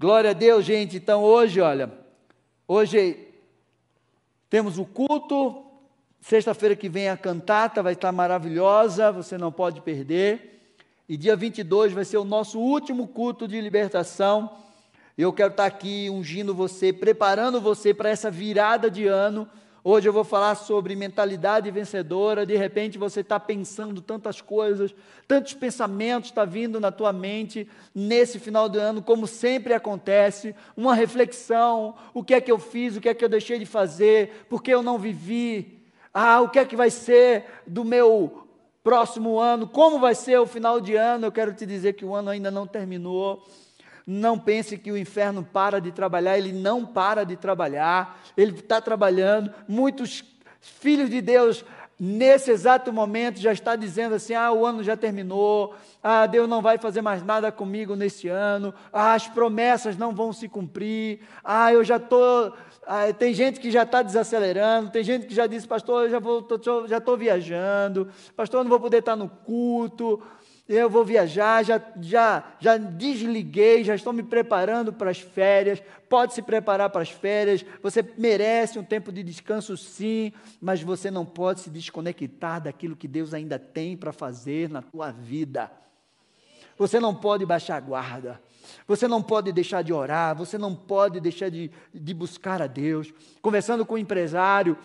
Glória a Deus, gente. Então hoje, olha, hoje temos o culto. Sexta-feira que vem a cantata vai estar maravilhosa, você não pode perder. E dia 22 vai ser o nosso último culto de libertação. Eu quero estar aqui ungindo você, preparando você para essa virada de ano Hoje eu vou falar sobre mentalidade vencedora. De repente você está pensando tantas coisas, tantos pensamentos estão tá vindo na tua mente nesse final do ano, como sempre acontece. Uma reflexão: o que é que eu fiz, o que é que eu deixei de fazer, por que eu não vivi. Ah, o que é que vai ser do meu próximo ano, como vai ser o final de ano. Eu quero te dizer que o ano ainda não terminou. Não pense que o inferno para de trabalhar, ele não para de trabalhar, ele está trabalhando. Muitos filhos de Deus, nesse exato momento, já está dizendo assim: ah, o ano já terminou, ah, Deus não vai fazer mais nada comigo nesse ano, ah, as promessas não vão se cumprir, ah, eu já estou. Ah, tem gente que já está desacelerando, tem gente que já disse, pastor, eu já tô, já estou viajando, pastor, eu não vou poder estar no culto, eu vou viajar, já, já, já desliguei, já estou me preparando para as férias. Pode se preparar para as férias, você merece um tempo de descanso, sim, mas você não pode se desconectar daquilo que Deus ainda tem para fazer na tua vida. Você não pode baixar a guarda. Você não pode deixar de orar, você não pode deixar de, de buscar a Deus. Conversando com o um empresário,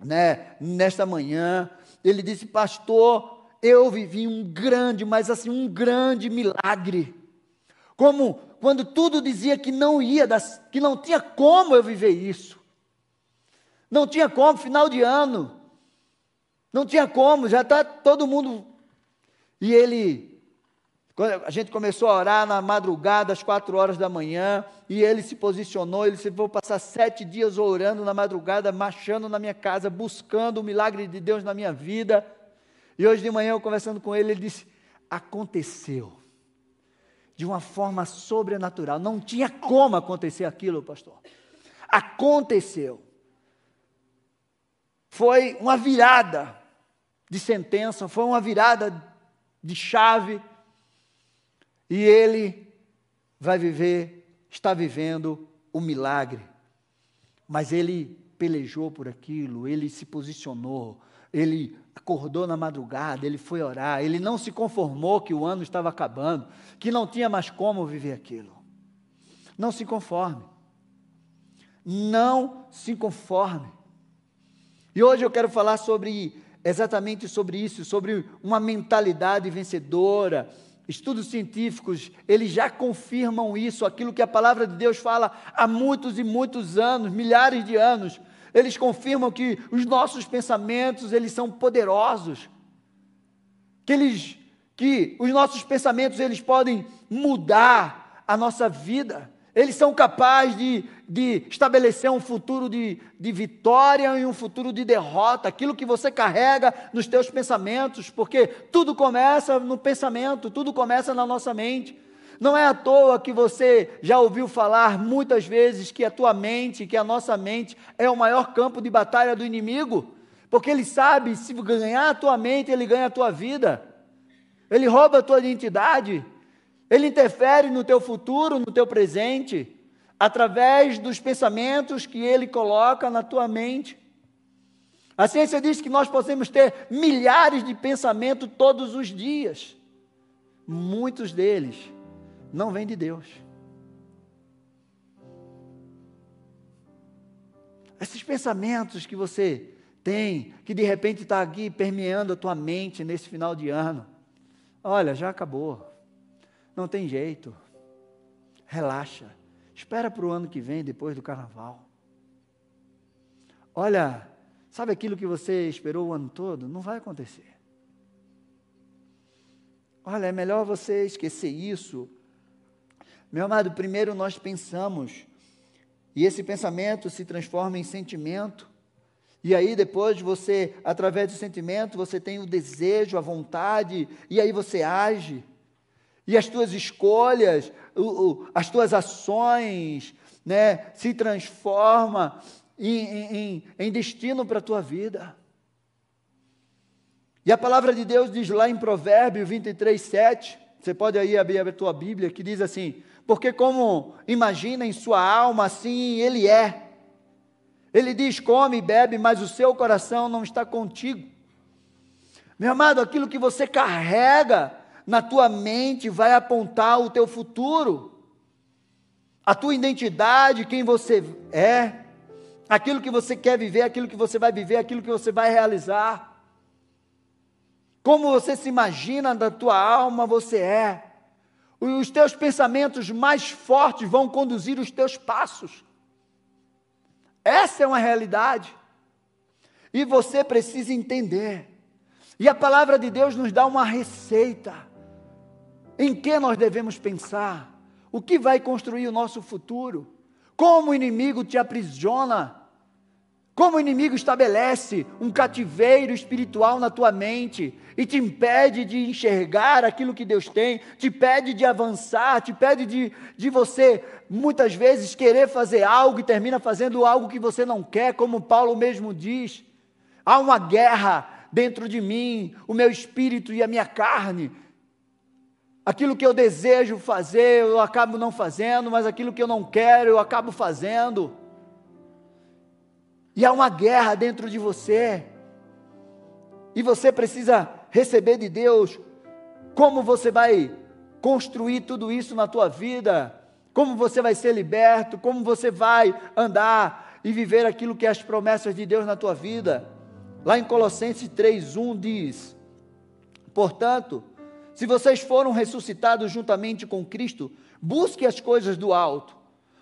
né, nesta manhã, ele disse, pastor, eu vivi um grande, mas assim, um grande milagre. Como quando tudo dizia que não ia, que não tinha como eu viver isso. Não tinha como, final de ano. Não tinha como, já está todo mundo. E ele, a gente começou a orar na madrugada, às quatro horas da manhã, e ele se posicionou, ele disse, vou passar sete dias orando na madrugada, marchando na minha casa, buscando o milagre de Deus na minha vida. E hoje de manhã, eu conversando com ele, ele disse: aconteceu de uma forma sobrenatural. Não tinha como acontecer aquilo, pastor. Aconteceu. Foi uma virada de sentença, foi uma virada de chave. E ele vai viver, está vivendo o milagre. Mas ele pelejou por aquilo, ele se posicionou, ele acordou na madrugada, ele foi orar, ele não se conformou que o ano estava acabando, que não tinha mais como viver aquilo. Não se conforme. Não se conforme. E hoje eu quero falar sobre exatamente sobre isso, sobre uma mentalidade vencedora. Estudos científicos, eles já confirmam isso, aquilo que a palavra de Deus fala há muitos e muitos anos, milhares de anos, eles confirmam que os nossos pensamentos, eles são poderosos. Que eles que os nossos pensamentos eles podem mudar a nossa vida. Eles são capazes de, de estabelecer um futuro de, de vitória e um futuro de derrota, aquilo que você carrega nos teus pensamentos, porque tudo começa no pensamento, tudo começa na nossa mente. Não é à toa que você já ouviu falar muitas vezes que a tua mente, que a nossa mente é o maior campo de batalha do inimigo, porque ele sabe se ganhar a tua mente, ele ganha a tua vida. Ele rouba a tua identidade. Ele interfere no teu futuro, no teu presente, através dos pensamentos que ele coloca na tua mente. A ciência diz que nós podemos ter milhares de pensamentos todos os dias. Muitos deles não vem de Deus. Esses pensamentos que você tem, que de repente está aqui permeando a tua mente nesse final de ano, olha, já acabou, não tem jeito, relaxa, espera para o ano que vem, depois do carnaval. Olha, sabe aquilo que você esperou o ano todo? Não vai acontecer. Olha, é melhor você esquecer isso meu amado, primeiro nós pensamos, e esse pensamento se transforma em sentimento, e aí depois você, através do sentimento, você tem o desejo, a vontade, e aí você age. E as tuas escolhas, as tuas ações, né, se transforma em, em, em destino para a tua vida. E a palavra de Deus diz lá em Provérbio 23, 7, você pode aí abrir a tua Bíblia, que diz assim: porque, como imagina em sua alma, assim ele é. Ele diz: come e bebe, mas o seu coração não está contigo. Meu amado, aquilo que você carrega na tua mente vai apontar o teu futuro, a tua identidade, quem você é, aquilo que você quer viver, aquilo que você vai viver, aquilo que você vai realizar. Como você se imagina da tua alma, você é. Os teus pensamentos mais fortes vão conduzir os teus passos. Essa é uma realidade. E você precisa entender. E a palavra de Deus nos dá uma receita. Em que nós devemos pensar? O que vai construir o nosso futuro? Como o inimigo te aprisiona? Como o inimigo estabelece um cativeiro espiritual na tua mente e te impede de enxergar aquilo que Deus tem, te pede de avançar, te pede de, de você, muitas vezes, querer fazer algo e termina fazendo algo que você não quer, como Paulo mesmo diz. Há uma guerra dentro de mim, o meu espírito e a minha carne. Aquilo que eu desejo fazer, eu acabo não fazendo, mas aquilo que eu não quero, eu acabo fazendo. E há uma guerra dentro de você. E você precisa receber de Deus como você vai construir tudo isso na tua vida, como você vai ser liberto, como você vai andar e viver aquilo que é as promessas de Deus na tua vida. Lá em Colossenses 3:1 diz: Portanto, se vocês foram ressuscitados juntamente com Cristo, busque as coisas do alto,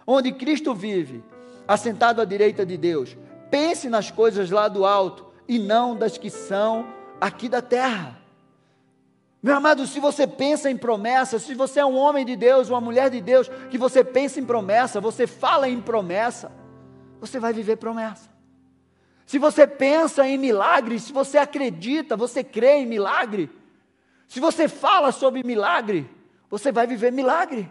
onde Cristo vive, assentado à direita de Deus. Pense nas coisas lá do alto e não das que são aqui da terra. Meu amado, se você pensa em promessa, se você é um homem de Deus, uma mulher de Deus, que você pensa em promessa, você fala em promessa, você vai viver promessa. Se você pensa em milagre, se você acredita, você crê em milagre, se você fala sobre milagre, você vai viver milagre.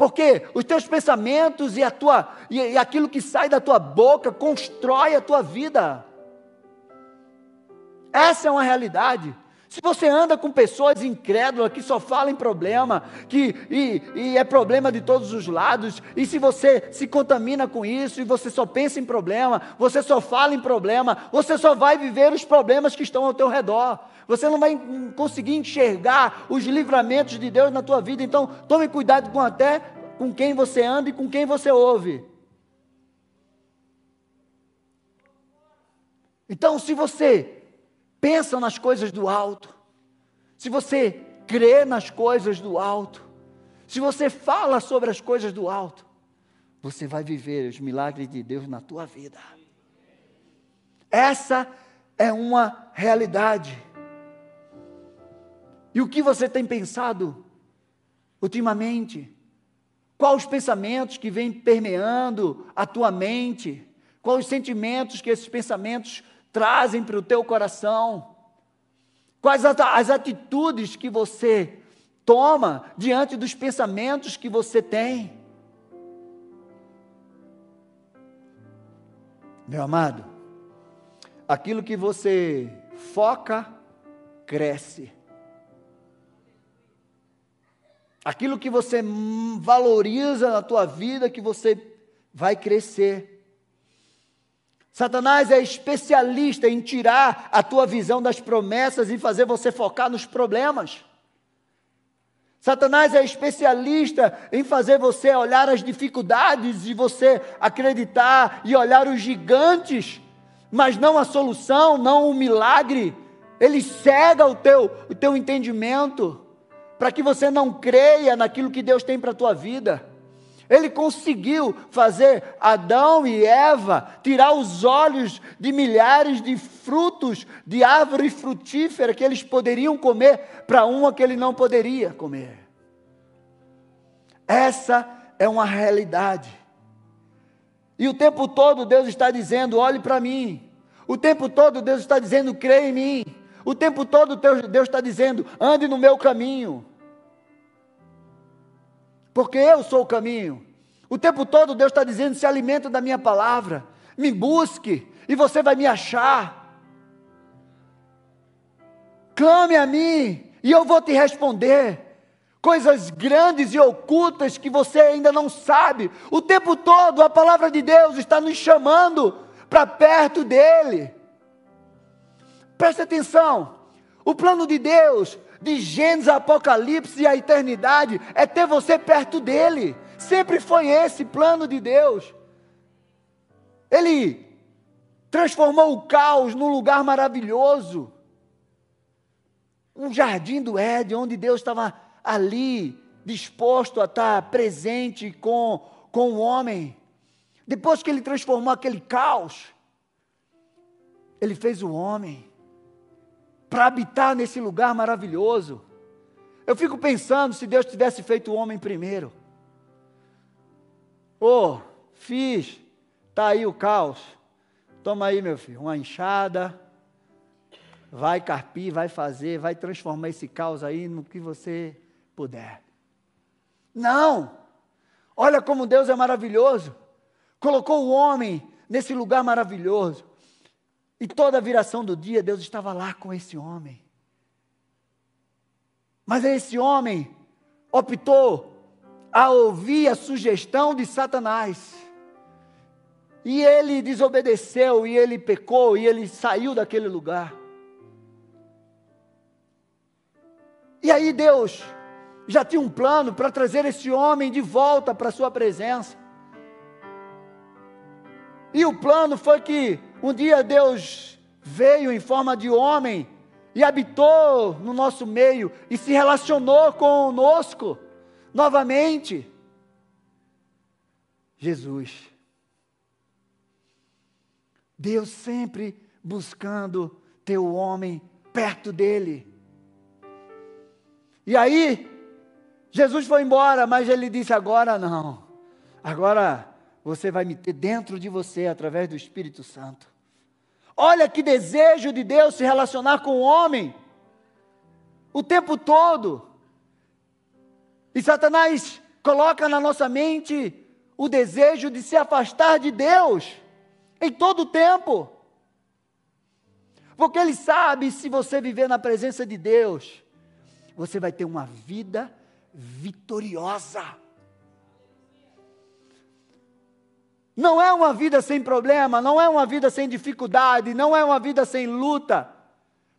Porque os teus pensamentos e, a tua, e, e aquilo que sai da tua boca constrói a tua vida. Essa é uma realidade. Se você anda com pessoas incrédulas que só falam em problema, que e, e, é problema de todos os lados, e se você se contamina com isso e você só pensa em problema, você só fala em problema, você só vai viver os problemas que estão ao teu redor. Você não vai conseguir enxergar os livramentos de Deus na tua vida. Então, tome cuidado com até com quem você anda e com quem você ouve. Então, se você pensa nas coisas do alto, se você crê nas coisas do alto, se você fala sobre as coisas do alto, você vai viver os milagres de Deus na tua vida. Essa é uma realidade. E o que você tem pensado ultimamente? Quais os pensamentos que vêm permeando a tua mente? Quais os sentimentos que esses pensamentos trazem para o teu coração? Quais as atitudes que você toma diante dos pensamentos que você tem? Meu amado, aquilo que você foca, cresce. Aquilo que você valoriza na tua vida, que você vai crescer. Satanás é especialista em tirar a tua visão das promessas e fazer você focar nos problemas. Satanás é especialista em fazer você olhar as dificuldades e você acreditar e olhar os gigantes, mas não a solução, não o milagre. Ele cega o teu, o teu entendimento para que você não creia naquilo que Deus tem para a tua vida. Ele conseguiu fazer Adão e Eva tirar os olhos de milhares de frutos de árvore frutífera que eles poderiam comer para uma que ele não poderia comer. Essa é uma realidade. E o tempo todo Deus está dizendo: olhe para mim. O tempo todo Deus está dizendo: creia em mim. O tempo todo Deus está dizendo: ande no meu caminho porque eu sou o caminho. O tempo todo Deus está dizendo: se alimenta da minha palavra, me busque e você vai me achar. Clame a mim e eu vou te responder. coisas grandes e ocultas que você ainda não sabe. O tempo todo a palavra de Deus está nos chamando para perto dele. Preste atenção. O plano de Deus, de Gênesis Apocalipse e a eternidade, é ter você perto dele. Sempre foi esse plano de Deus. Ele transformou o caos num lugar maravilhoso. Um jardim do Éden, onde Deus estava ali, disposto a estar presente com, com o homem. Depois que ele transformou aquele caos, ele fez o homem para habitar nesse lugar maravilhoso. Eu fico pensando se Deus tivesse feito o homem primeiro. Oh, fiz, tá aí o caos. Toma aí, meu filho, uma enxada. Vai carpir, vai fazer, vai transformar esse caos aí no que você puder. Não! Olha como Deus é maravilhoso. Colocou o homem nesse lugar maravilhoso. E toda a viração do dia, Deus estava lá com esse homem. Mas esse homem optou a ouvir a sugestão de Satanás. E ele desobedeceu, e ele pecou, e ele saiu daquele lugar. E aí Deus já tinha um plano para trazer esse homem de volta para a sua presença. E o plano foi que um dia Deus veio em forma de homem e habitou no nosso meio e se relacionou conosco novamente. Jesus. Deus sempre buscando ter o homem perto dele. E aí, Jesus foi embora, mas ele disse: agora não. Agora você vai me ter dentro de você através do Espírito Santo. Olha que desejo de Deus se relacionar com o homem o tempo todo. E Satanás coloca na nossa mente o desejo de se afastar de Deus em todo o tempo. Porque ele sabe se você viver na presença de Deus, você vai ter uma vida vitoriosa. Não é uma vida sem problema, não é uma vida sem dificuldade, não é uma vida sem luta.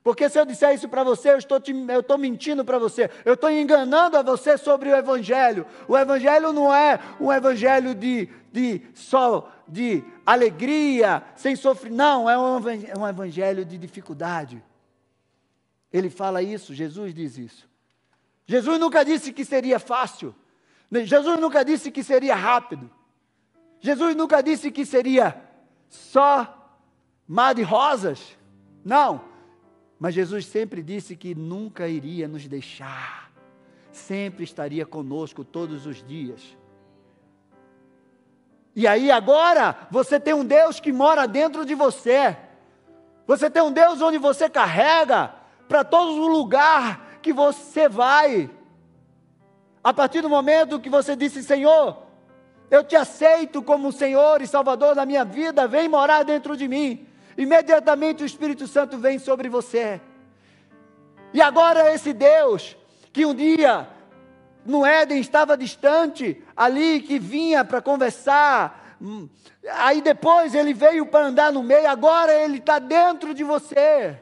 Porque se eu disser isso para você, eu estou, te, eu estou mentindo para você, eu estou enganando a você sobre o Evangelho. O Evangelho não é um Evangelho de, de só de alegria, sem sofrer, não, é um, é um Evangelho de dificuldade. Ele fala isso, Jesus diz isso. Jesus nunca disse que seria fácil, Jesus nunca disse que seria rápido, Jesus nunca disse que seria só mar de rosas, não. Mas Jesus sempre disse que nunca iria nos deixar, sempre estaria conosco todos os dias. E aí agora você tem um Deus que mora dentro de você. Você tem um Deus onde você carrega para todo lugar que você vai. A partir do momento que você disse, Senhor, eu te aceito como Senhor e Salvador da minha vida, vem morar dentro de mim imediatamente o Espírito Santo vem sobre você. E agora esse Deus, que um dia no Éden estava distante, ali que vinha para conversar, hum, aí depois ele veio para andar no meio, agora ele está dentro de você.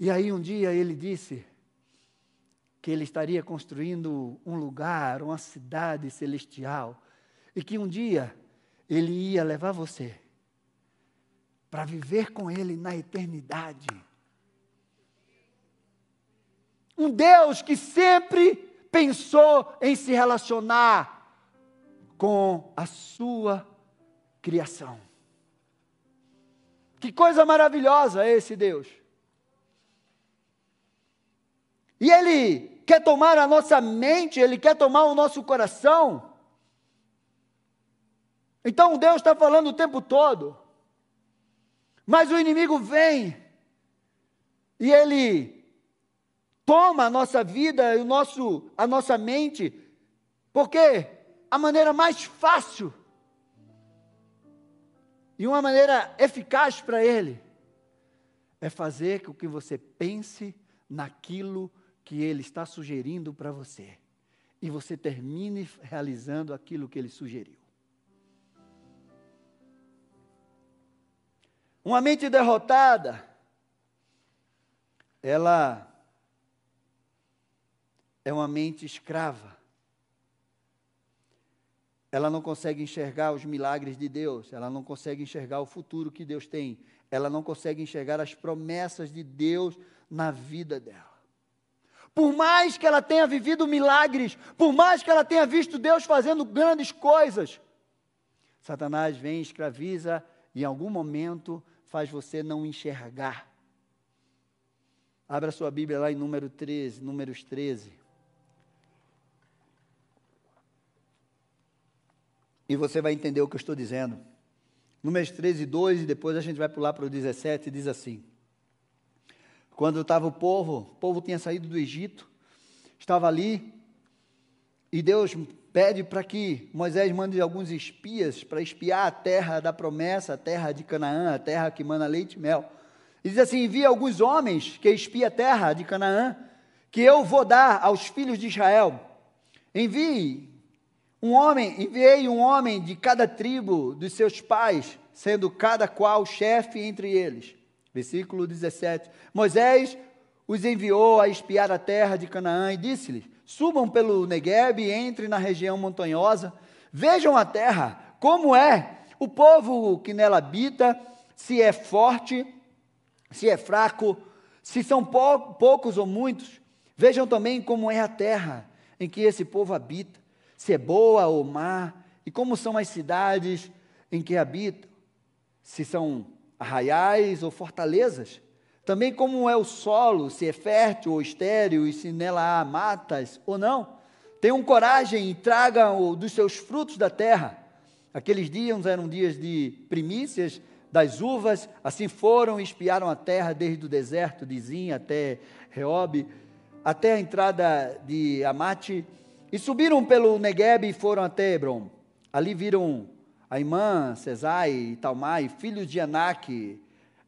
E aí um dia ele disse que ele estaria construindo um lugar, uma cidade celestial e que um dia ele ia levar você para viver com ele na eternidade. Um Deus que sempre pensou em se relacionar com a sua criação. Que coisa maravilhosa é esse Deus. E Ele quer tomar a nossa mente, Ele quer tomar o nosso coração então Deus está falando o tempo todo. Mas o inimigo vem e ele toma a nossa vida e o nosso, a nossa mente, porque a maneira mais fácil e uma maneira eficaz para ele é fazer com que você pense naquilo que ele está sugerindo para você e você termine realizando aquilo que ele sugeriu. Uma mente derrotada, ela é uma mente escrava. Ela não consegue enxergar os milagres de Deus, ela não consegue enxergar o futuro que Deus tem, ela não consegue enxergar as promessas de Deus na vida dela. Por mais que ela tenha vivido milagres, por mais que ela tenha visto Deus fazendo grandes coisas, Satanás vem, escraviza e em algum momento faz você não enxergar. Abra sua Bíblia lá em número 13, números 13. E você vai entender o que eu estou dizendo. Números 13, 2, e depois a gente vai pular para o 17, e diz assim: Quando estava o povo, o povo tinha saído do Egito, estava ali, e Deus pede para que Moisés mande alguns espias para espiar a terra da promessa, a terra de Canaã, a terra que mana leite e mel. E diz assim: envia alguns homens que espia a terra de Canaã, que eu vou dar aos filhos de Israel. Envie um homem, enviei um homem de cada tribo dos seus pais, sendo cada qual chefe entre eles. Versículo 17. Moisés os enviou a espiar a terra de Canaã e disse-lhes: Subam pelo Negueb e entrem na região montanhosa, vejam a terra, como é o povo que nela habita, se é forte, se é fraco, se são pou, poucos ou muitos. Vejam também como é a terra em que esse povo habita se é boa ou má, e como são as cidades em que habitam, se são arraiais ou fortalezas. Também como é o solo, se é fértil ou estéril, e se nela há matas ou não. Tenham coragem e tragam dos seus frutos da terra. Aqueles dias eram dias de primícias das uvas, assim foram e espiaram a terra desde o deserto de Zin até Reob, até a entrada de Amate, e subiram pelo Negueb e foram até Hebron. Ali viram Aimã, Cesai e Talmai, filhos de Anak.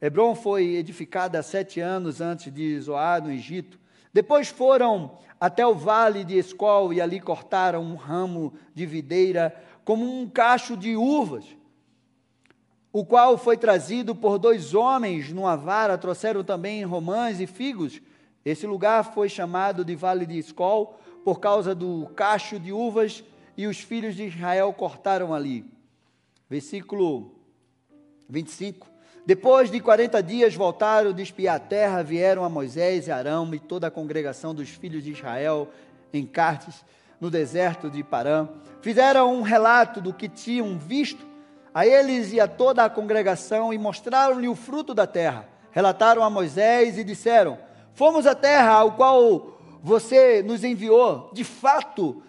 Hebron foi edificada sete anos antes de Zoar, no Egito. Depois foram até o vale de Escol e ali cortaram um ramo de videira como um cacho de uvas, o qual foi trazido por dois homens numa vara, trouxeram também romãs e figos. Esse lugar foi chamado de Vale de Escol, por causa do cacho de uvas e os filhos de Israel cortaram ali. Versículo 25. Depois de 40 dias voltaram de espiar a terra, vieram a Moisés e Arão e toda a congregação dos filhos de Israel em Cartes, no deserto de Parã. Fizeram um relato do que tinham visto a eles e a toda a congregação e mostraram-lhe o fruto da terra. Relataram a Moisés e disseram: Fomos à terra ao qual você nos enviou, de fato,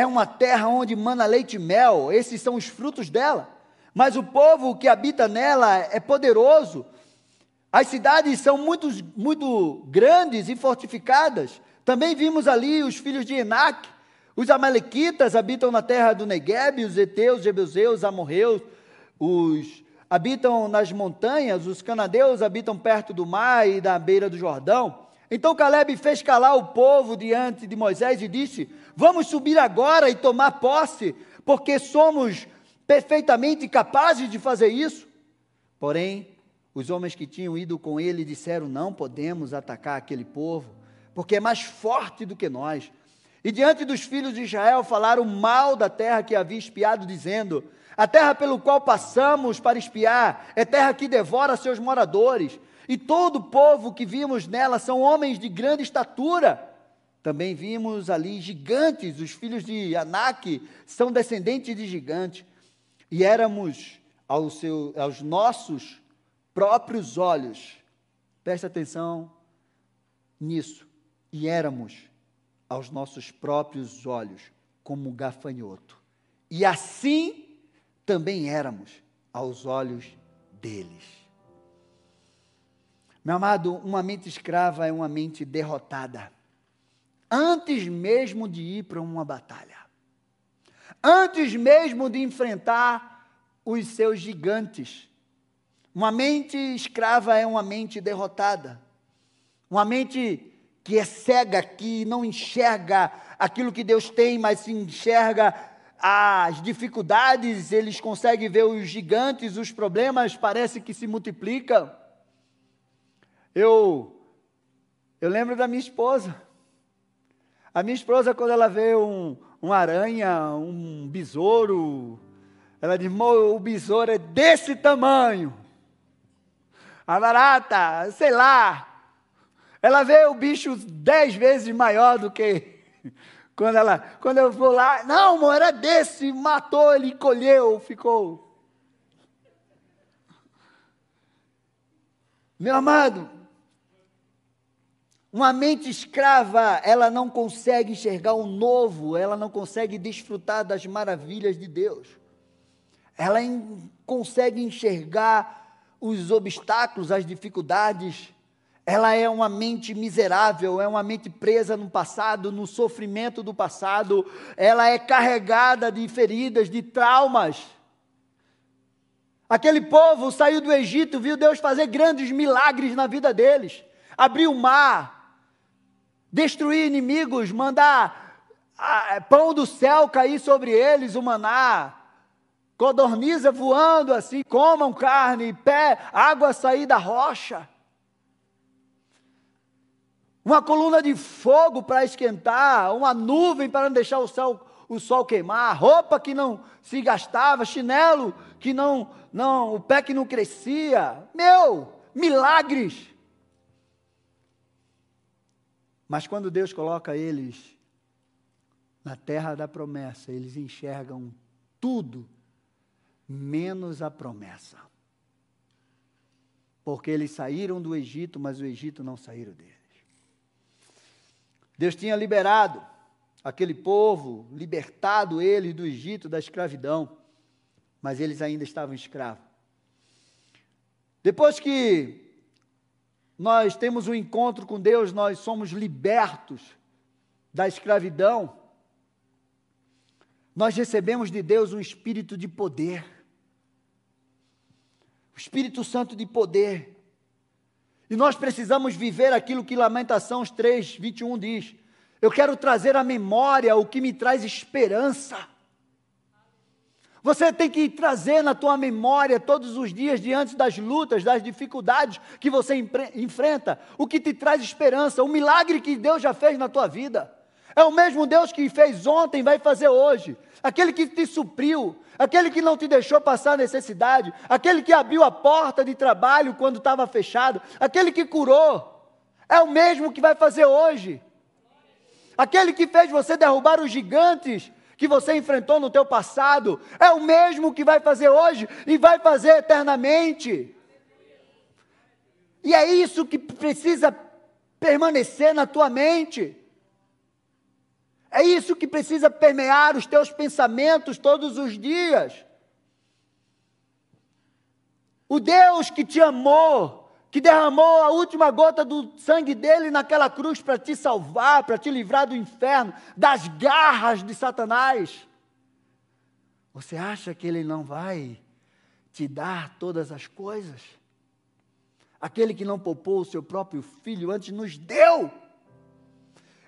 é uma terra onde mana leite e mel, esses são os frutos dela. Mas o povo que habita nela é poderoso. As cidades são muito, muito grandes e fortificadas. Também vimos ali os filhos de Enac. Os amalequitas habitam na terra do Negueb, os heteus, jebuseus, amorreus, os habitam nas montanhas, os canadeus habitam perto do mar e da beira do Jordão. Então Caleb fez calar o povo diante de Moisés e disse: Vamos subir agora e tomar posse, porque somos perfeitamente capazes de fazer isso. Porém, os homens que tinham ido com ele disseram: Não podemos atacar aquele povo, porque é mais forte do que nós. E diante dos filhos de Israel falaram mal da terra que havia espiado, dizendo: A terra pelo qual passamos para espiar é terra que devora seus moradores e todo o povo que vimos nela são homens de grande estatura. Também vimos ali gigantes, os filhos de Anak são descendentes de gigantes. E éramos aos, seu, aos nossos próprios olhos, presta atenção nisso, e éramos aos nossos próprios olhos como gafanhoto. E assim também éramos aos olhos deles. Meu amado, uma mente escrava é uma mente derrotada. Antes mesmo de ir para uma batalha, antes mesmo de enfrentar os seus gigantes, Uma mente escrava é uma mente derrotada. Uma mente que é cega, que não enxerga aquilo que Deus tem, mas se enxerga as dificuldades, eles conseguem ver os gigantes, os problemas parece que se multiplicam. Eu eu lembro da minha esposa. A minha esposa, quando ela vê um, um aranha, um besouro, ela diz: o besouro é desse tamanho. A barata, sei lá. Ela vê o bicho dez vezes maior do que quando ela, quando eu vou lá, não, amor, era desse, matou, ele colheu, ficou. Meu amado, uma mente escrava, ela não consegue enxergar o novo, ela não consegue desfrutar das maravilhas de Deus. Ela consegue enxergar os obstáculos, as dificuldades. Ela é uma mente miserável, é uma mente presa no passado, no sofrimento do passado. Ela é carregada de feridas, de traumas. Aquele povo saiu do Egito, viu Deus fazer grandes milagres na vida deles. Abriu o mar, destruir inimigos, mandar ah, pão do céu cair sobre eles, o maná, codorniza voando assim, comam carne, pé, água sair da rocha. Uma coluna de fogo para esquentar, uma nuvem para não deixar o, céu, o sol queimar, roupa que não se gastava, chinelo que não, não, o pé que não crescia. Meu, milagres. Mas quando Deus coloca eles na terra da promessa, eles enxergam tudo menos a promessa. Porque eles saíram do Egito, mas o Egito não saíram deles. Deus tinha liberado aquele povo, libertado eles do Egito, da escravidão, mas eles ainda estavam escravos. Depois que nós temos um encontro com Deus, nós somos libertos da escravidão, nós recebemos de Deus um espírito de poder, o Espírito Santo de poder. E nós precisamos viver aquilo que Lamentações 3, 21 diz. Eu quero trazer à memória o que me traz esperança. Você tem que trazer na tua memória todos os dias, diante das lutas, das dificuldades que você enfrenta, o que te traz esperança, o milagre que Deus já fez na tua vida. É o mesmo Deus que fez ontem, vai fazer hoje. Aquele que te supriu, aquele que não te deixou passar necessidade, aquele que abriu a porta de trabalho quando estava fechado, aquele que curou. É o mesmo que vai fazer hoje. Aquele que fez você derrubar os gigantes que você enfrentou no teu passado, é o mesmo que vai fazer hoje e vai fazer eternamente. E é isso que precisa permanecer na tua mente. É isso que precisa permear os teus pensamentos todos os dias. O Deus que te amou, que derramou a última gota do sangue dele naquela cruz para te salvar, para te livrar do inferno, das garras de Satanás. Você acha que ele não vai te dar todas as coisas? Aquele que não poupou o seu próprio filho antes nos deu.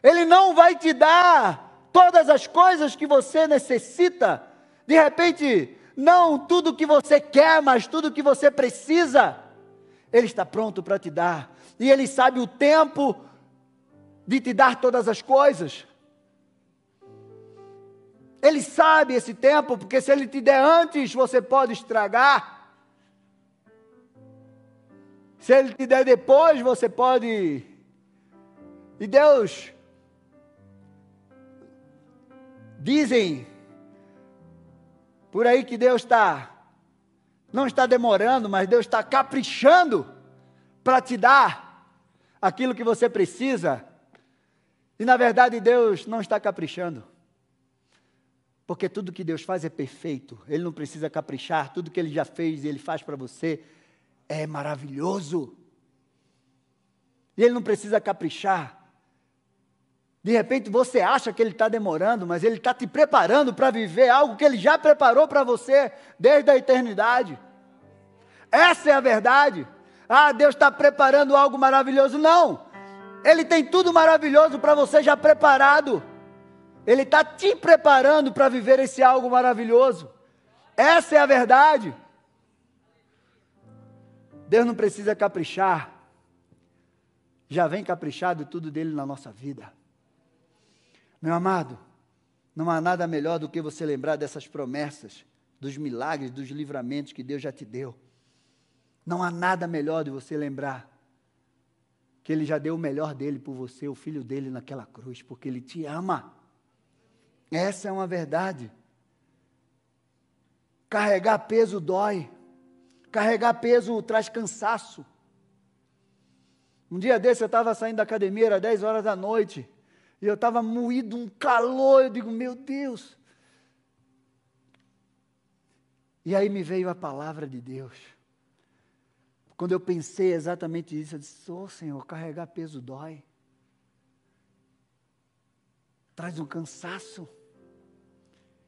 Ele não vai te dar todas as coisas que você necessita. De repente, não tudo que você quer, mas tudo que você precisa. Ele está pronto para te dar. E Ele sabe o tempo de te dar todas as coisas. Ele sabe esse tempo, porque se Ele te der antes, você pode estragar. Se Ele te der depois, você pode. E Deus. Dizem por aí que Deus está não está demorando, mas Deus está caprichando para te dar aquilo que você precisa. E na verdade Deus não está caprichando. Porque tudo que Deus faz é perfeito. Ele não precisa caprichar. Tudo que Ele já fez e Ele faz para você é maravilhoso. E Ele não precisa caprichar. De repente você acha que ele está demorando, mas ele está te preparando para viver algo que ele já preparou para você desde a eternidade. Essa é a verdade. Ah, Deus está preparando algo maravilhoso. Não. Ele tem tudo maravilhoso para você já preparado. Ele está te preparando para viver esse algo maravilhoso. Essa é a verdade. Deus não precisa caprichar. Já vem caprichado tudo dele na nossa vida. Meu amado, não há nada melhor do que você lembrar dessas promessas, dos milagres, dos livramentos que Deus já te deu. Não há nada melhor de você lembrar que Ele já deu o melhor dele por você, o filho dele naquela cruz, porque Ele te ama. Essa é uma verdade. Carregar peso dói. Carregar peso traz cansaço. Um dia desse eu estava saindo da academia, era 10 horas da noite, e eu estava moído, um calor, eu digo, meu Deus. E aí me veio a palavra de Deus. Quando eu pensei exatamente isso, eu disse, oh Senhor, carregar peso dói. Traz um cansaço.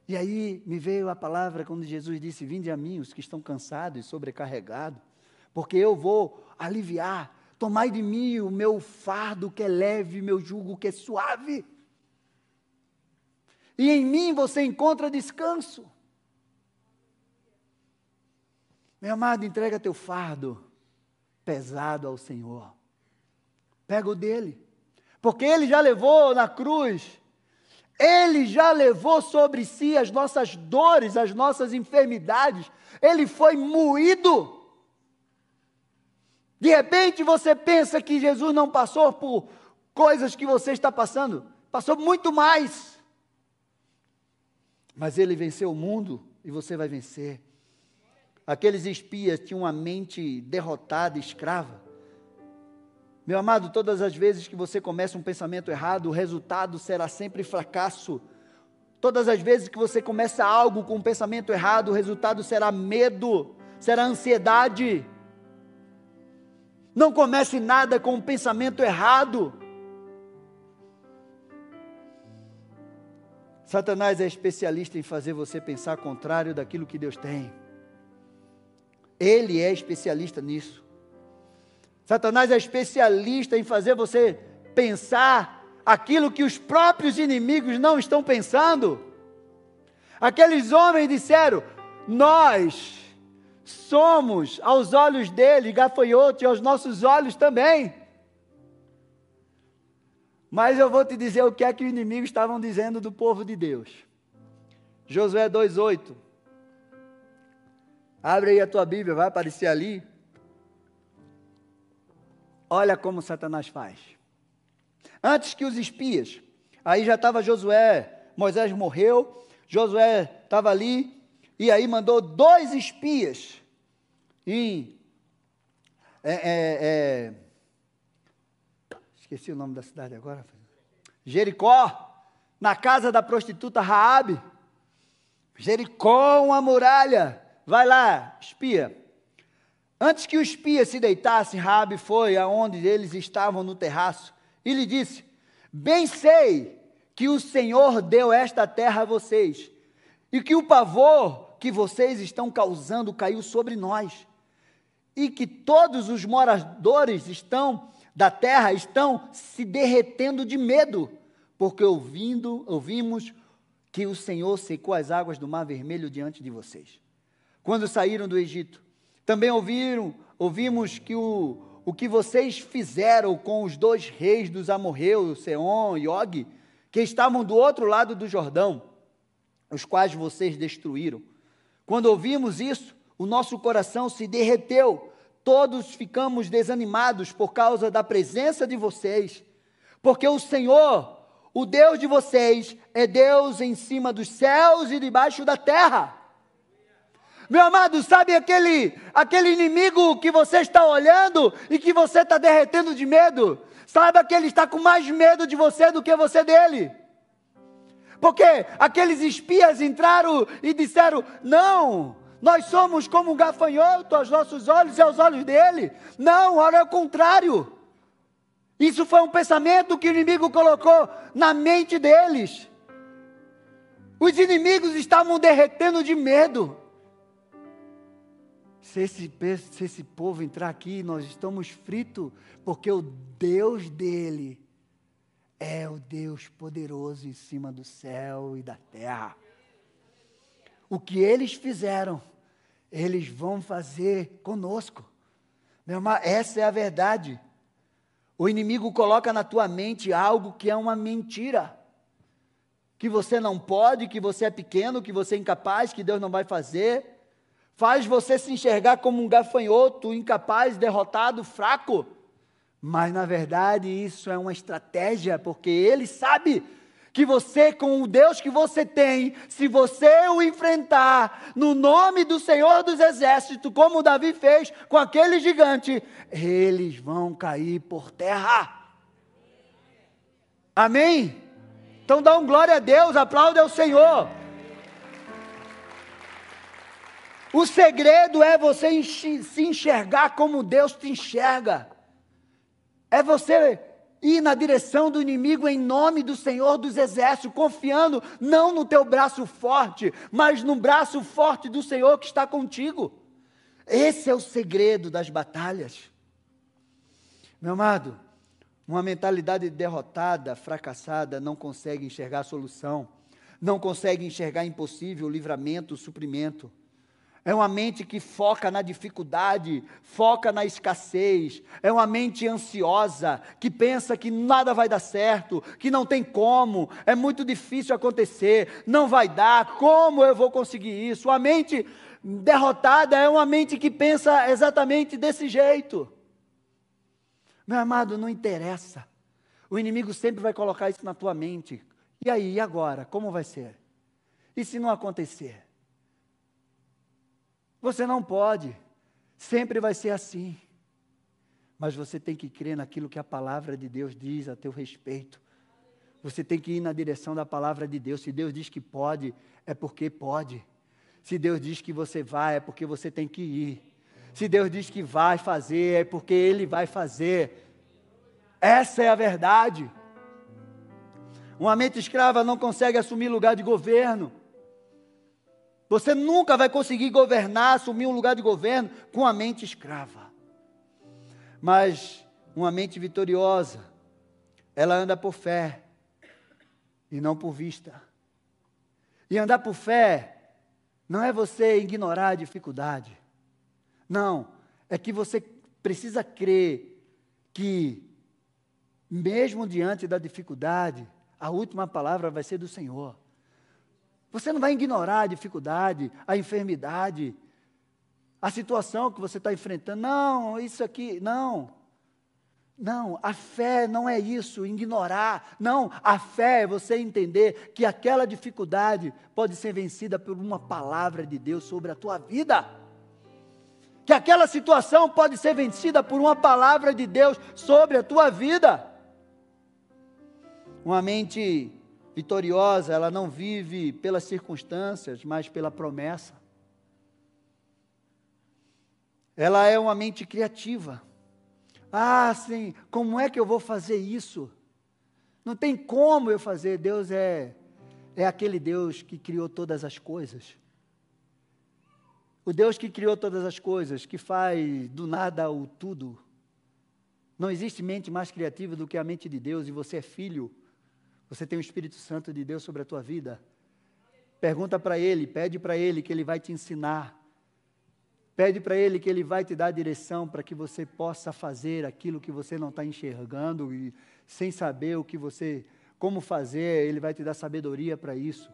E aí me veio a palavra quando Jesus disse: Vinde a mim os que estão cansados e sobrecarregados, porque eu vou aliviar. Tomai de mim o meu fardo que é leve, meu jugo que é suave. E em mim você encontra descanso. Meu amado, entrega teu fardo pesado ao Senhor. Pega o dele. Porque ele já levou na cruz ele já levou sobre si as nossas dores, as nossas enfermidades. Ele foi moído. De repente você pensa que Jesus não passou por coisas que você está passando. Passou muito mais. Mas ele venceu o mundo e você vai vencer. Aqueles espias tinham uma mente derrotada, escrava. Meu amado, todas as vezes que você começa um pensamento errado, o resultado será sempre fracasso. Todas as vezes que você começa algo com um pensamento errado, o resultado será medo, será ansiedade. Não comece nada com um pensamento errado. Satanás é especialista em fazer você pensar contrário daquilo que Deus tem. Ele é especialista nisso. Satanás é especialista em fazer você pensar aquilo que os próprios inimigos não estão pensando. Aqueles homens disseram: Nós somos, aos olhos dele, gafanhoto, e aos nossos olhos também. Mas eu vou te dizer o que é que os inimigos estavam dizendo do povo de Deus. Josué 2,8. Abre aí a tua Bíblia, vai aparecer ali. Olha como Satanás faz. Antes que os espias, aí já estava Josué, Moisés morreu, Josué estava ali, e aí mandou dois espias em. É, é, é, esqueci o nome da cidade agora. Jericó, na casa da prostituta Raabe. Jericó, uma muralha. Vai lá, espia. Antes que o espia se deitasse, Rabi foi aonde eles estavam no terraço e lhe disse: Bem sei que o Senhor deu esta terra a vocês, e que o pavor que vocês estão causando caiu sobre nós, e que todos os moradores estão da terra estão se derretendo de medo, porque ouvindo, ouvimos que o Senhor secou as águas do Mar Vermelho diante de vocês. Quando saíram do Egito, também ouviram, ouvimos que o, o que vocês fizeram com os dois reis dos amorreus, Seon e Og, que estavam do outro lado do Jordão, os quais vocês destruíram. Quando ouvimos isso, o nosso coração se derreteu, todos ficamos desanimados por causa da presença de vocês, porque o Senhor, o Deus de vocês, é Deus em cima dos céus e debaixo da terra. Meu amado, sabe aquele, aquele inimigo que você está olhando e que você está derretendo de medo? Saiba que ele está com mais medo de você do que você dele. Porque aqueles espias entraram e disseram: Não, nós somos como um gafanhoto aos nossos olhos e aos olhos dele. Não, ora é o contrário. Isso foi um pensamento que o inimigo colocou na mente deles. Os inimigos estavam derretendo de medo. Se esse, se esse povo entrar aqui, nós estamos fritos, porque o Deus dele é o Deus poderoso em cima do céu e da terra. O que eles fizeram, eles vão fazer conosco. Meu irmão, essa é a verdade. O inimigo coloca na tua mente algo que é uma mentira. Que você não pode, que você é pequeno, que você é incapaz, que Deus não vai fazer. Faz você se enxergar como um gafanhoto, incapaz, derrotado, fraco. Mas na verdade isso é uma estratégia, porque ele sabe que você, com o Deus que você tem, se você o enfrentar no nome do Senhor dos Exércitos, como Davi fez com aquele gigante, eles vão cair por terra. Amém? Então dá um glória a Deus, aplaude ao Senhor. O segredo é você se enxergar como Deus te enxerga. É você ir na direção do inimigo em nome do Senhor dos Exércitos, confiando não no teu braço forte, mas no braço forte do Senhor que está contigo. Esse é o segredo das batalhas. Meu amado, uma mentalidade derrotada, fracassada, não consegue enxergar a solução, não consegue enxergar impossível, o livramento, suprimento. É uma mente que foca na dificuldade, foca na escassez. É uma mente ansiosa, que pensa que nada vai dar certo, que não tem como, é muito difícil acontecer, não vai dar, como eu vou conseguir isso? A mente derrotada é uma mente que pensa exatamente desse jeito. Meu amado, não interessa. O inimigo sempre vai colocar isso na tua mente. E aí, e agora? Como vai ser? E se não acontecer? Você não pode. Sempre vai ser assim. Mas você tem que crer naquilo que a palavra de Deus diz a teu respeito. Você tem que ir na direção da palavra de Deus. Se Deus diz que pode, é porque pode. Se Deus diz que você vai, é porque você tem que ir. Se Deus diz que vai fazer, é porque Ele vai fazer. Essa é a verdade. Uma mente escrava não consegue assumir lugar de governo. Você nunca vai conseguir governar, assumir um lugar de governo com a mente escrava. Mas uma mente vitoriosa, ela anda por fé e não por vista. E andar por fé não é você ignorar a dificuldade. Não, é que você precisa crer que, mesmo diante da dificuldade, a última palavra vai ser do Senhor. Você não vai ignorar a dificuldade, a enfermidade, a situação que você está enfrentando. Não, isso aqui, não. Não, a fé não é isso, ignorar. Não, a fé é você entender que aquela dificuldade pode ser vencida por uma palavra de Deus sobre a tua vida. Que aquela situação pode ser vencida por uma palavra de Deus sobre a tua vida. Uma mente vitoriosa, ela não vive pelas circunstâncias, mas pela promessa. Ela é uma mente criativa. Ah, sim, como é que eu vou fazer isso? Não tem como eu fazer. Deus é é aquele Deus que criou todas as coisas. O Deus que criou todas as coisas, que faz do nada o tudo. Não existe mente mais criativa do que a mente de Deus, e você é filho você tem o Espírito Santo de Deus sobre a tua vida? Pergunta para Ele, pede para Ele que Ele vai te ensinar. Pede para Ele que Ele vai te dar direção para que você possa fazer aquilo que você não está enxergando e sem saber o que você, como fazer, Ele vai te dar sabedoria para isso.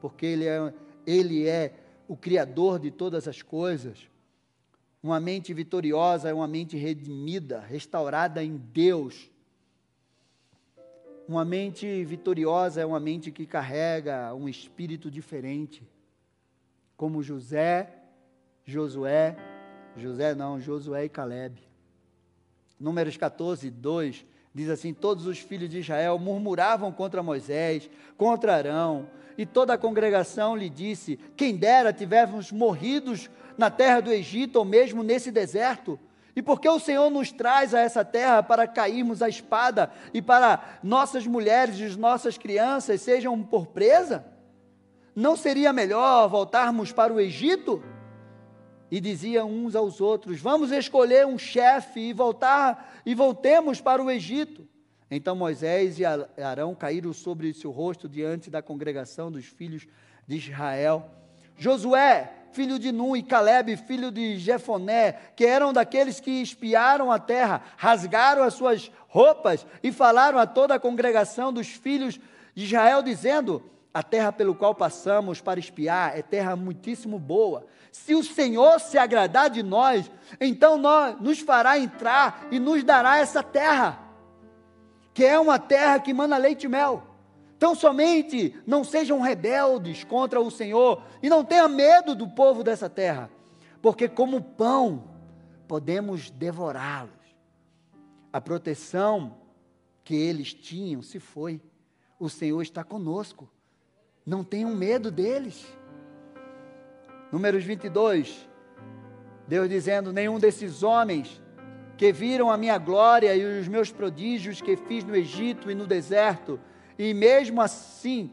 Porque Ele é, Ele é o Criador de todas as coisas. Uma mente vitoriosa é uma mente redimida, restaurada em Deus. Uma mente vitoriosa é uma mente que carrega um espírito diferente, como José, Josué, José não, Josué e Caleb. Números 14, 2 diz assim: Todos os filhos de Israel murmuravam contra Moisés, contra Arão, e toda a congregação lhe disse: Quem dera tivéssemos morridos na terra do Egito ou mesmo nesse deserto e porque o Senhor nos traz a essa terra para cairmos a espada e para nossas mulheres e nossas crianças sejam por presa? Não seria melhor voltarmos para o Egito? e diziam uns aos outros: Vamos escolher um chefe e voltar e voltemos para o Egito. Então Moisés e Arão caíram sobre seu rosto diante da congregação dos filhos de Israel. Josué, filho de Nun, e Caleb, filho de Jefoné, que eram daqueles que espiaram a terra, rasgaram as suas roupas e falaram a toda a congregação dos filhos de Israel, dizendo: A terra pelo qual passamos para espiar é terra muitíssimo boa. Se o Senhor se agradar de nós, então nós, nos fará entrar e nos dará essa terra, que é uma terra que manda leite e mel. Então somente não sejam rebeldes contra o Senhor e não tenha medo do povo dessa terra, porque como pão podemos devorá-los. A proteção que eles tinham se foi. O Senhor está conosco. Não tenham medo deles. Números 22. Deus dizendo: Nenhum desses homens que viram a minha glória e os meus prodígios que fiz no Egito e no deserto, e mesmo assim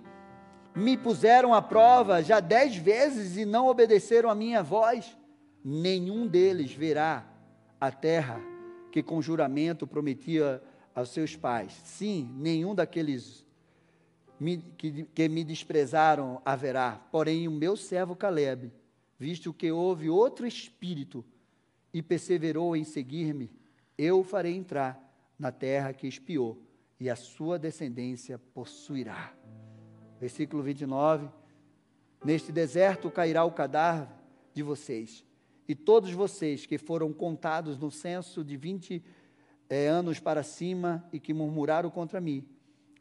me puseram à prova já dez vezes e não obedeceram a minha voz, nenhum deles verá a terra que com juramento prometia aos seus pais. Sim, nenhum daqueles que, que me desprezaram haverá. Porém, o meu servo Caleb, visto que houve outro espírito e perseverou em seguir-me, eu farei entrar na terra que espiou e a sua descendência possuirá. Versículo 29. Neste deserto cairá o cadáver de vocês, e todos vocês que foram contados no censo de 20 é, anos para cima e que murmuraram contra mim,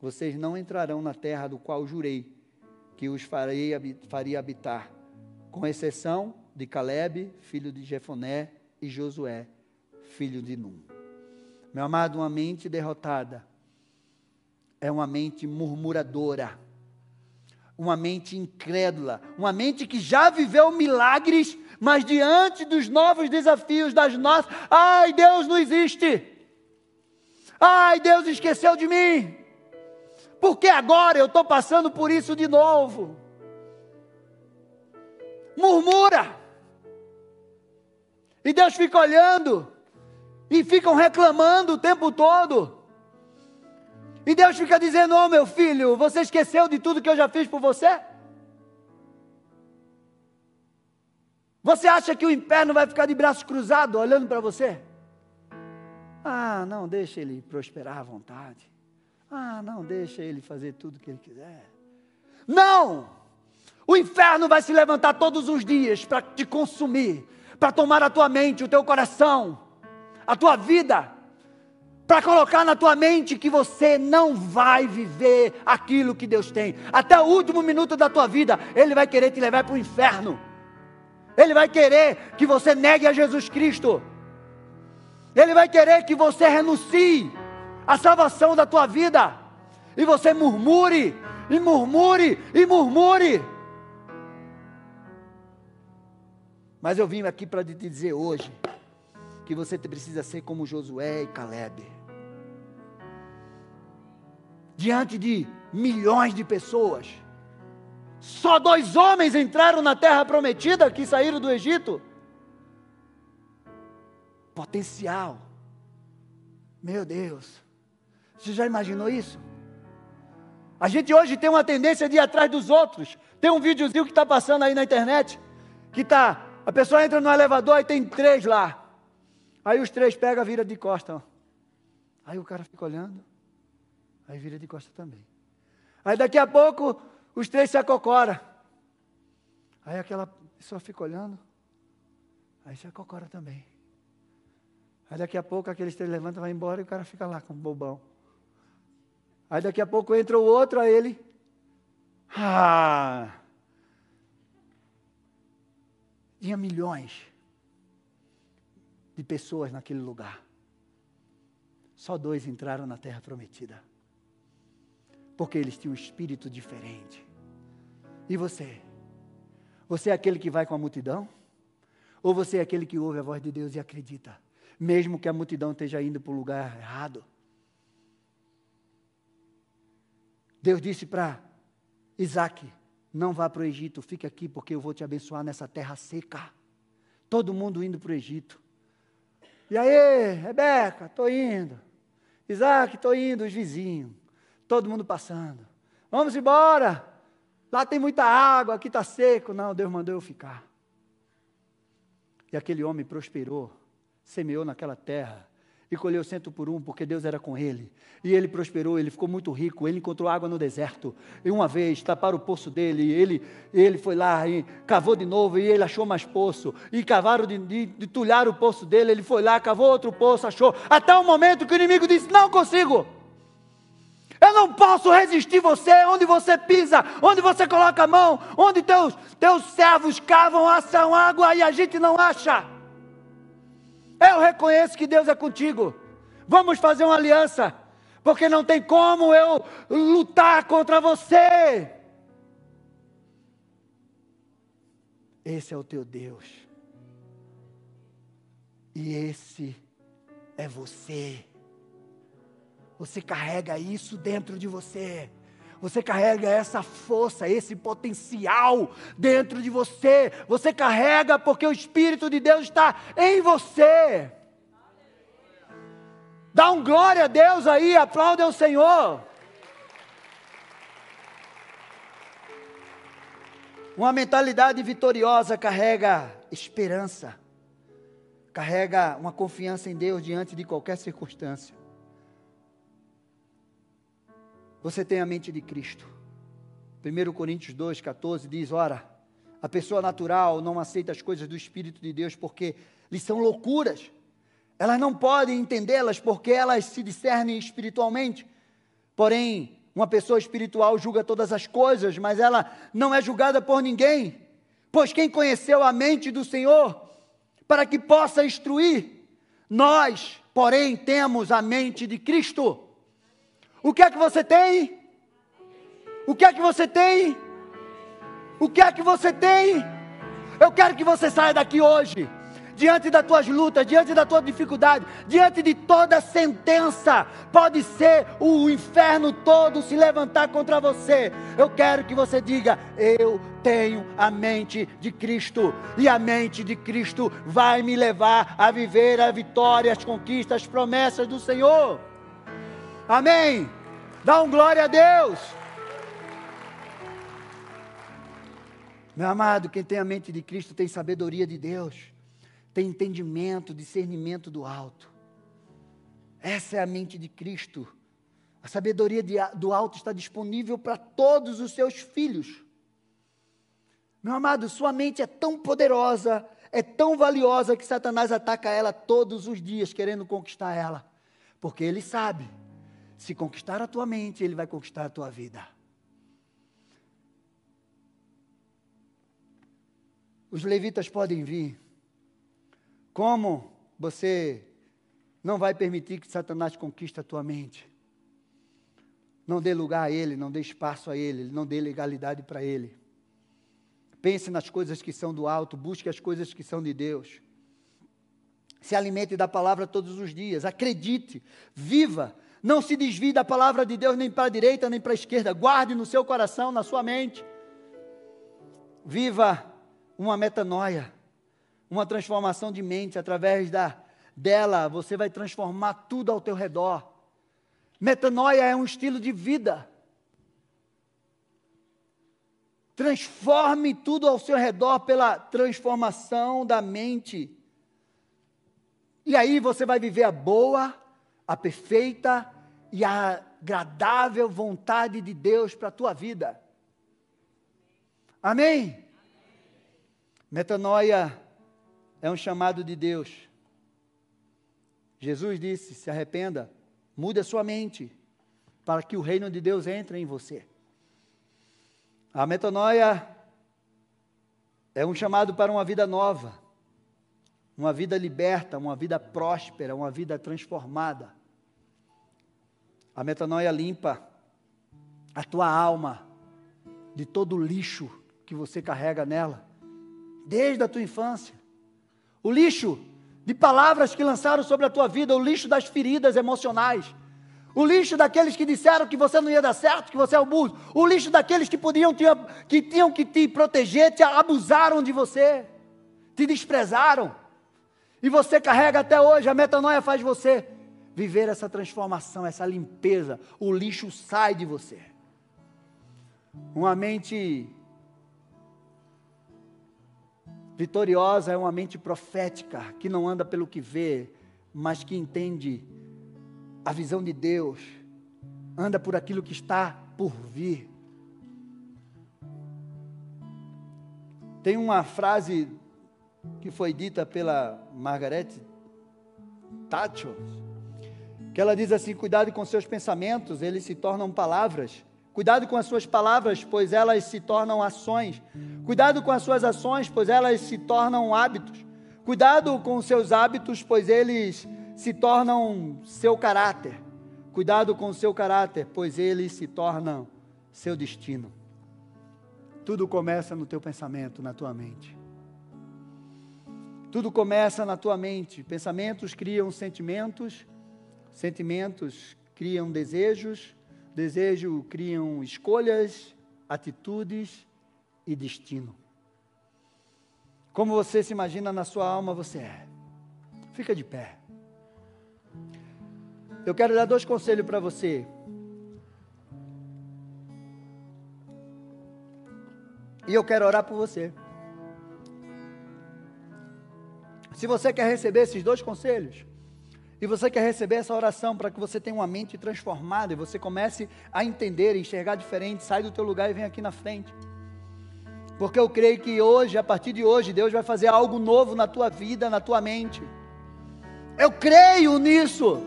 vocês não entrarão na terra do qual jurei que os farei, faria habitar, com exceção de Caleb, filho de Jefoné, e Josué, filho de Num. Meu amado, uma mente derrotada é uma mente murmuradora, uma mente incrédula, uma mente que já viveu milagres, mas diante dos novos desafios das nossas, ai, Deus não existe. Ai, Deus esqueceu de mim. Porque agora eu estou passando por isso de novo. Murmura. E Deus fica olhando. E ficam reclamando o tempo todo. E Deus fica dizendo: Ô oh, meu filho, você esqueceu de tudo que eu já fiz por você? Você acha que o inferno vai ficar de braços cruzados olhando para você? Ah, não, deixa ele prosperar à vontade. Ah, não, deixa ele fazer tudo o que ele quiser. Não! O inferno vai se levantar todos os dias para te consumir, para tomar a tua mente, o teu coração, a tua vida para colocar na tua mente que você não vai viver aquilo que Deus tem. Até o último minuto da tua vida, Ele vai querer te levar para o inferno. Ele vai querer que você negue a Jesus Cristo. Ele vai querer que você renuncie à salvação da tua vida. E você murmure, e murmure, e murmure. Mas eu vim aqui para te dizer hoje que você precisa ser como Josué e Caleb diante de milhões de pessoas. Só dois homens entraram na terra prometida que saíram do Egito. Potencial. Meu Deus. Você já imaginou isso? A gente hoje tem uma tendência de ir atrás dos outros. Tem um videozinho que está passando aí na internet, que está, a pessoa entra no elevador e tem três lá. Aí os três pegam, vira de costa. Aí o cara fica olhando. Aí vira de costa também. Aí daqui a pouco os três se acocora. Aí aquela pessoa fica olhando. Aí se acocora também. Aí daqui a pouco aqueles três levantam, vai embora e o cara fica lá com bobão. Aí daqui a pouco entra o outro, a ele. Ah! Tinha milhões de pessoas naquele lugar. Só dois entraram na terra prometida porque eles tinham um espírito diferente. E você? Você é aquele que vai com a multidão? Ou você é aquele que ouve a voz de Deus e acredita, mesmo que a multidão esteja indo para o lugar errado? Deus disse para Isaac: Não vá para o Egito, fique aqui, porque eu vou te abençoar nessa terra seca. Todo mundo indo para o Egito. E aí, Rebeca, estou indo. Isaac, estou indo, os vizinhos. Todo mundo passando. Vamos embora. Lá tem muita água, aqui está seco. Não, Deus mandou eu ficar. E aquele homem prosperou, semeou naquela terra e colheu cento por um, porque Deus era com ele. E ele prosperou, ele ficou muito rico, ele encontrou água no deserto. E uma vez taparam o poço dele, ele, ele foi lá e cavou de novo, e ele achou mais poço. E cavaram de, de, de o poço dele, ele foi lá, cavou outro poço, achou. Até o momento que o inimigo disse: Não consigo. Eu não posso resistir você, onde você pisa, onde você coloca a mão, onde teus, teus servos cavam, acham água e a gente não acha. Eu reconheço que Deus é contigo. Vamos fazer uma aliança, porque não tem como eu lutar contra você. Esse é o teu Deus. E esse é você. Você carrega isso dentro de você. Você carrega essa força, esse potencial dentro de você. Você carrega porque o Espírito de Deus está em você. Dá um glória a Deus aí, aplaude ao Senhor. Uma mentalidade vitoriosa carrega esperança, carrega uma confiança em Deus diante de qualquer circunstância. Você tem a mente de Cristo. 1 Coríntios 2, 14 diz: Ora, a pessoa natural não aceita as coisas do Espírito de Deus porque lhes são loucuras. Elas não podem entendê-las porque elas se discernem espiritualmente. Porém, uma pessoa espiritual julga todas as coisas, mas ela não é julgada por ninguém. Pois quem conheceu a mente do Senhor para que possa instruir? Nós, porém, temos a mente de Cristo. O que é que você tem? O que é que você tem? O que é que você tem? Eu quero que você saia daqui hoje, diante das tuas lutas, diante da tua dificuldade, diante de toda sentença, pode ser o inferno todo se levantar contra você. Eu quero que você diga: Eu tenho a mente de Cristo, e a mente de Cristo vai me levar a viver a vitória, as conquistas, as promessas do Senhor. Amém. Dá um glória a Deus. Meu amado, quem tem a mente de Cristo tem sabedoria de Deus, tem entendimento, discernimento do alto. Essa é a mente de Cristo. A sabedoria de, do alto está disponível para todos os seus filhos. Meu amado, sua mente é tão poderosa, é tão valiosa que Satanás ataca ela todos os dias, querendo conquistar ela, porque ele sabe se conquistar a tua mente, Ele vai conquistar a tua vida. Os levitas podem vir. Como você não vai permitir que Satanás conquiste a tua mente? Não dê lugar a ele, não dê espaço a ele, não dê legalidade para ele. Pense nas coisas que são do alto, busque as coisas que são de Deus. Se alimente da palavra todos os dias, acredite, viva não se desvie da palavra de Deus nem para a direita nem para a esquerda. Guarde no seu coração, na sua mente. Viva uma metanoia, uma transformação de mente através da dela, você vai transformar tudo ao teu redor. Metanoia é um estilo de vida. Transforme tudo ao seu redor pela transformação da mente. E aí você vai viver a boa, a perfeita e a agradável vontade de Deus para a tua vida. Amém? Metanoia é um chamado de Deus. Jesus disse: se arrependa, mude a sua mente, para que o reino de Deus entre em você. A metanoia é um chamado para uma vida nova, uma vida liberta, uma vida próspera, uma vida transformada. A metanoia limpa a tua alma de todo o lixo que você carrega nela, desde a tua infância. O lixo de palavras que lançaram sobre a tua vida, o lixo das feridas emocionais. O lixo daqueles que disseram que você não ia dar certo, que você é o burro. O lixo daqueles que podiam te, que tinham que te proteger, te abusaram de você. te desprezaram. E você carrega até hoje, a metanoia faz você viver essa transformação, essa limpeza. O lixo sai de você. Uma mente vitoriosa é uma mente profética, que não anda pelo que vê, mas que entende a visão de Deus, anda por aquilo que está por vir. Tem uma frase que foi dita pela Margaret Thatcher, que ela diz assim: cuidado com seus pensamentos, eles se tornam palavras. Cuidado com as suas palavras, pois elas se tornam ações. Cuidado com as suas ações, pois elas se tornam hábitos. Cuidado com os seus hábitos, pois eles se tornam seu caráter. Cuidado com o seu caráter, pois eles se tornam seu destino. Tudo começa no teu pensamento, na tua mente. Tudo começa na tua mente. Pensamentos criam sentimentos, sentimentos criam desejos, desejo criam escolhas, atitudes e destino. Como você se imagina na sua alma, você é. Fica de pé. Eu quero dar dois conselhos para você. E eu quero orar por você. Se você quer receber esses dois conselhos, e você quer receber essa oração para que você tenha uma mente transformada e você comece a entender e enxergar diferente, sai do teu lugar e vem aqui na frente. Porque eu creio que hoje, a partir de hoje, Deus vai fazer algo novo na tua vida, na tua mente. Eu creio nisso.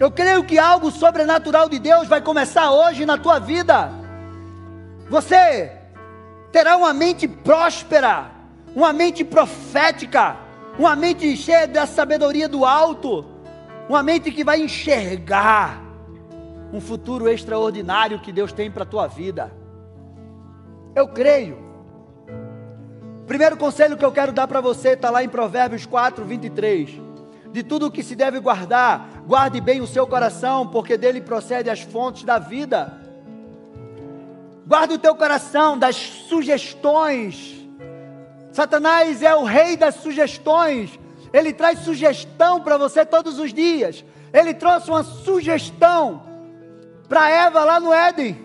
Eu creio que algo sobrenatural de Deus vai começar hoje na tua vida. Você terá uma mente próspera, uma mente profética, uma mente cheia da sabedoria do alto, uma mente que vai enxergar um futuro extraordinário que Deus tem para a tua vida. Eu creio. Primeiro conselho que eu quero dar para você está lá em Provérbios 4, 23. De tudo o que se deve guardar, guarde bem o seu coração, porque dele procede as fontes da vida. Guarde o teu coração das sugestões. Satanás é o rei das sugestões. Ele traz sugestão para você todos os dias. Ele trouxe uma sugestão para Eva lá no Éden.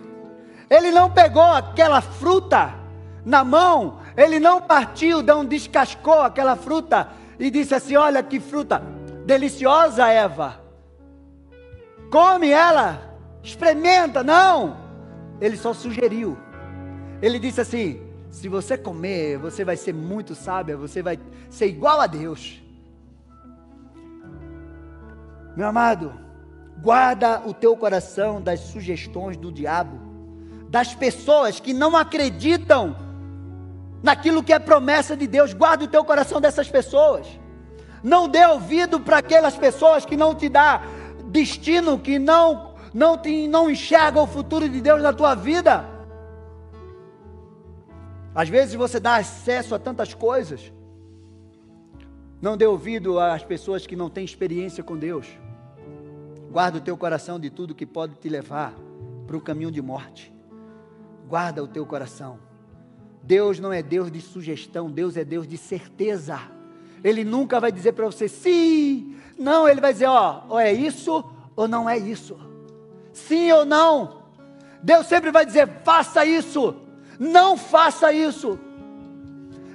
Ele não pegou aquela fruta na mão, ele não partiu, não descascou aquela fruta e disse assim: Olha que fruta deliciosa, Eva. Come ela, experimenta. Não, ele só sugeriu. Ele disse assim: se você comer, você vai ser muito sábia, você vai ser igual a Deus. Meu amado, guarda o teu coração das sugestões do diabo, das pessoas que não acreditam naquilo que é promessa de Deus. Guarda o teu coração dessas pessoas. Não dê ouvido para aquelas pessoas que não te dá destino, que não não, te, não enxerga o futuro de Deus na tua vida. Às vezes você dá acesso a tantas coisas. Não dê ouvido às pessoas que não têm experiência com Deus. Guarda o teu coração de tudo que pode te levar para o caminho de morte. Guarda o teu coração. Deus não é Deus de sugestão, Deus é Deus de certeza. Ele nunca vai dizer para você sim, não, ele vai dizer, ó, ou é isso ou não é isso. Sim ou não? Deus sempre vai dizer: faça isso, não faça isso.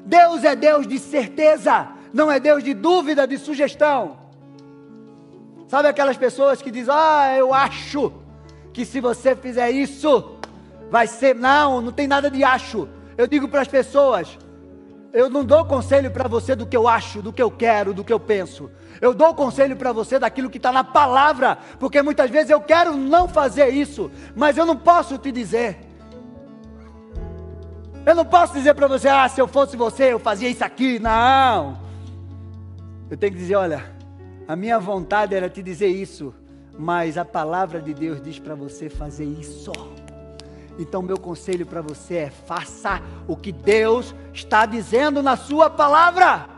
Deus é Deus de certeza, não é Deus de dúvida, de sugestão. Sabe aquelas pessoas que dizem: Ah, eu acho que se você fizer isso, vai ser. Não, não tem nada de acho. Eu digo para as pessoas: Eu não dou conselho para você do que eu acho, do que eu quero, do que eu penso. Eu dou conselho para você daquilo que está na palavra, porque muitas vezes eu quero não fazer isso, mas eu não posso te dizer. Eu não posso dizer para você, ah, se eu fosse você, eu fazia isso aqui. Não. Eu tenho que dizer, olha, a minha vontade era te dizer isso, mas a palavra de Deus diz para você fazer isso. Então, meu conselho para você é: faça o que Deus está dizendo na Sua palavra.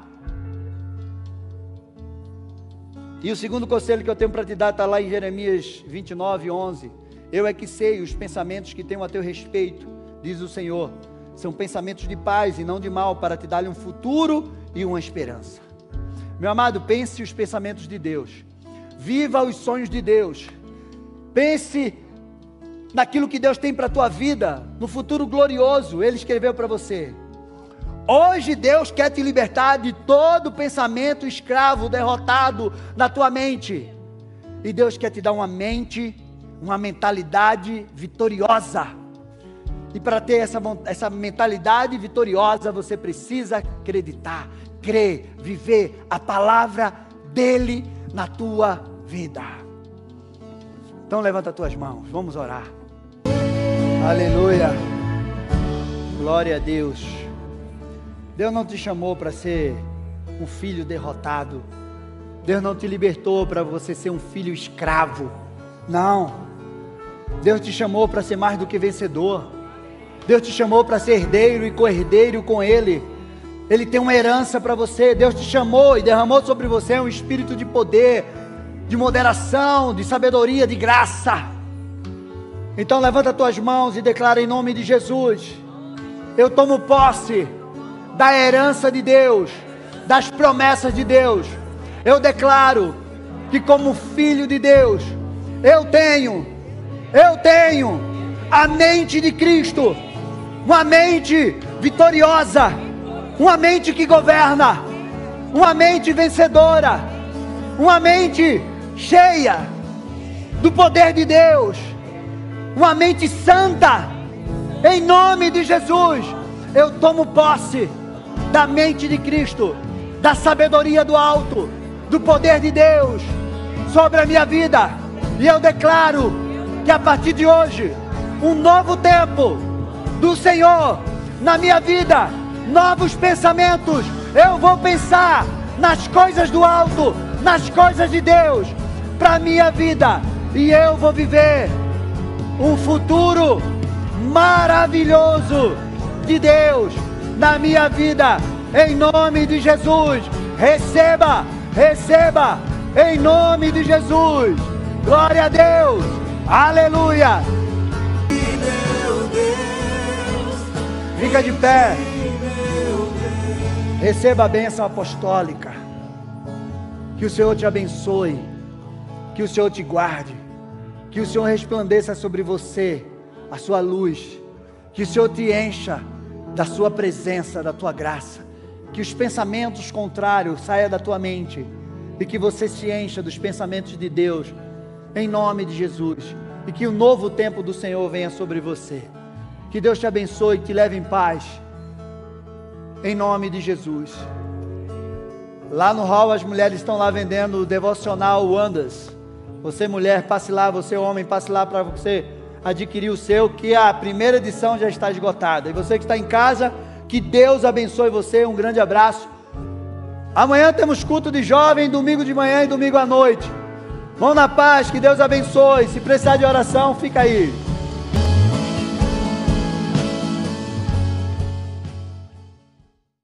E o segundo conselho que eu tenho para te dar está lá em Jeremias 29, 11. Eu é que sei os pensamentos que tenho a teu respeito, diz o Senhor. São pensamentos de paz e não de mal, para te dar um futuro e uma esperança. Meu amado, pense os pensamentos de Deus. Viva os sonhos de Deus. Pense naquilo que Deus tem para a tua vida, no futuro glorioso, Ele escreveu para você. Hoje Deus quer te libertar de todo pensamento escravo, derrotado na tua mente. E Deus quer te dar uma mente, uma mentalidade vitoriosa. E para ter essa, essa mentalidade vitoriosa, você precisa acreditar, crer, viver a palavra dele na tua vida. Então levanta as tuas mãos, vamos orar. Aleluia. Glória a Deus. Deus não te chamou para ser um filho derrotado. Deus não te libertou para você ser um filho escravo. Não. Deus te chamou para ser mais do que vencedor. Deus te chamou para ser herdeiro e co-herdeiro com Ele. Ele tem uma herança para você. Deus te chamou e derramou sobre você um espírito de poder, de moderação, de sabedoria, de graça. Então levanta tuas mãos e declara em nome de Jesus: Eu tomo posse da herança de Deus, das promessas de Deus. Eu declaro que como filho de Deus, eu tenho, eu tenho a mente de Cristo, uma mente vitoriosa. Uma mente que governa, uma mente vencedora, uma mente cheia do poder de Deus, uma mente santa, em nome de Jesus. Eu tomo posse da mente de Cristo, da sabedoria do alto, do poder de Deus sobre a minha vida, e eu declaro que a partir de hoje, um novo tempo do Senhor na minha vida novos pensamentos. Eu vou pensar nas coisas do alto, nas coisas de Deus para minha vida e eu vou viver um futuro maravilhoso de Deus na minha vida. Em nome de Jesus, receba, receba, em nome de Jesus. Glória a Deus. Aleluia. Fica de pé. Receba a bênção apostólica. Que o Senhor te abençoe. Que o Senhor te guarde. Que o Senhor resplandeça sobre você a sua luz. Que o Senhor te encha da sua presença, da tua graça. Que os pensamentos contrários saiam da tua mente. E que você se encha dos pensamentos de Deus. Em nome de Jesus. E que o novo tempo do Senhor venha sobre você. Que Deus te abençoe te leve em paz em nome de Jesus. Lá no hall as mulheres estão lá vendendo o devocional Wonders. Você mulher, passe lá, você homem, passe lá para você adquirir o seu, que a primeira edição já está esgotada. E você que está em casa, que Deus abençoe você. Um grande abraço. Amanhã temos culto de jovem, domingo de manhã e domingo à noite. Vão na paz, que Deus abençoe. Se precisar de oração, fica aí.